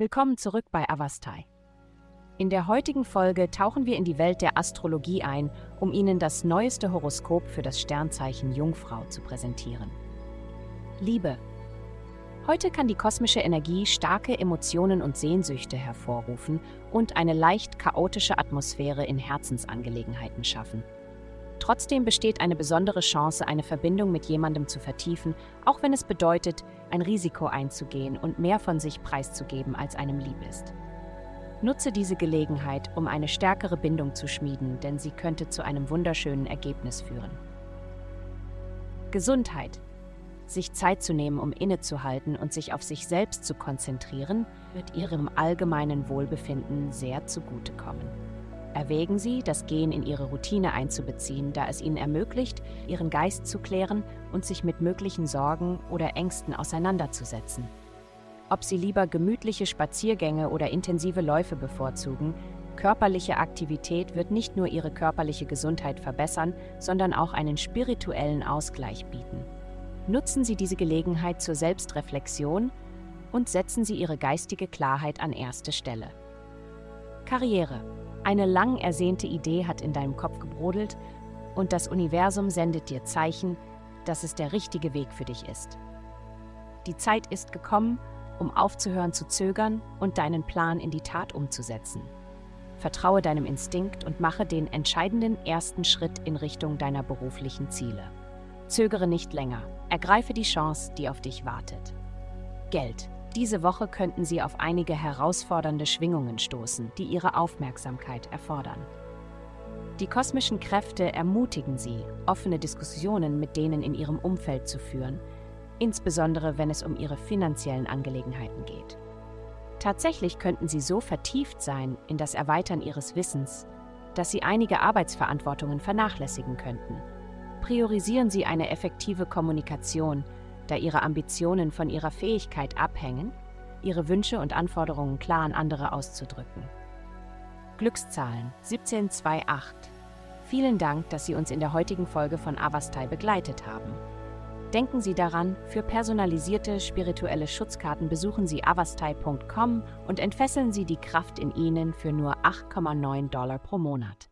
Willkommen zurück bei Avastai. In der heutigen Folge tauchen wir in die Welt der Astrologie ein, um Ihnen das neueste Horoskop für das Sternzeichen Jungfrau zu präsentieren. Liebe. Heute kann die kosmische Energie starke Emotionen und Sehnsüchte hervorrufen und eine leicht chaotische Atmosphäre in Herzensangelegenheiten schaffen. Trotzdem besteht eine besondere Chance, eine Verbindung mit jemandem zu vertiefen, auch wenn es bedeutet, ein Risiko einzugehen und mehr von sich preiszugeben, als einem lieb ist. Nutze diese Gelegenheit, um eine stärkere Bindung zu schmieden, denn sie könnte zu einem wunderschönen Ergebnis führen. Gesundheit. Sich Zeit zu nehmen, um innezuhalten und sich auf sich selbst zu konzentrieren, wird Ihrem allgemeinen Wohlbefinden sehr zugutekommen. Erwägen Sie, das Gehen in Ihre Routine einzubeziehen, da es Ihnen ermöglicht, Ihren Geist zu klären und sich mit möglichen Sorgen oder Ängsten auseinanderzusetzen. Ob Sie lieber gemütliche Spaziergänge oder intensive Läufe bevorzugen, körperliche Aktivität wird nicht nur Ihre körperliche Gesundheit verbessern, sondern auch einen spirituellen Ausgleich bieten. Nutzen Sie diese Gelegenheit zur Selbstreflexion und setzen Sie Ihre geistige Klarheit an erste Stelle. Karriere eine lang ersehnte Idee hat in deinem Kopf gebrodelt und das Universum sendet dir Zeichen, dass es der richtige Weg für dich ist. Die Zeit ist gekommen, um aufzuhören zu zögern und deinen Plan in die Tat umzusetzen. Vertraue deinem Instinkt und mache den entscheidenden ersten Schritt in Richtung deiner beruflichen Ziele. Zögere nicht länger, ergreife die Chance, die auf dich wartet. Geld. Diese Woche könnten Sie auf einige herausfordernde Schwingungen stoßen, die Ihre Aufmerksamkeit erfordern. Die kosmischen Kräfte ermutigen Sie, offene Diskussionen mit denen in Ihrem Umfeld zu führen, insbesondere wenn es um Ihre finanziellen Angelegenheiten geht. Tatsächlich könnten Sie so vertieft sein in das Erweitern Ihres Wissens, dass Sie einige Arbeitsverantwortungen vernachlässigen könnten. Priorisieren Sie eine effektive Kommunikation, da ihre Ambitionen von ihrer Fähigkeit abhängen, ihre Wünsche und Anforderungen klar an andere auszudrücken. Glückszahlen 1728. Vielen Dank, dass Sie uns in der heutigen Folge von Avastai begleitet haben. Denken Sie daran, für personalisierte spirituelle Schutzkarten besuchen Sie avastai.com und entfesseln Sie die Kraft in Ihnen für nur 8,9 Dollar pro Monat.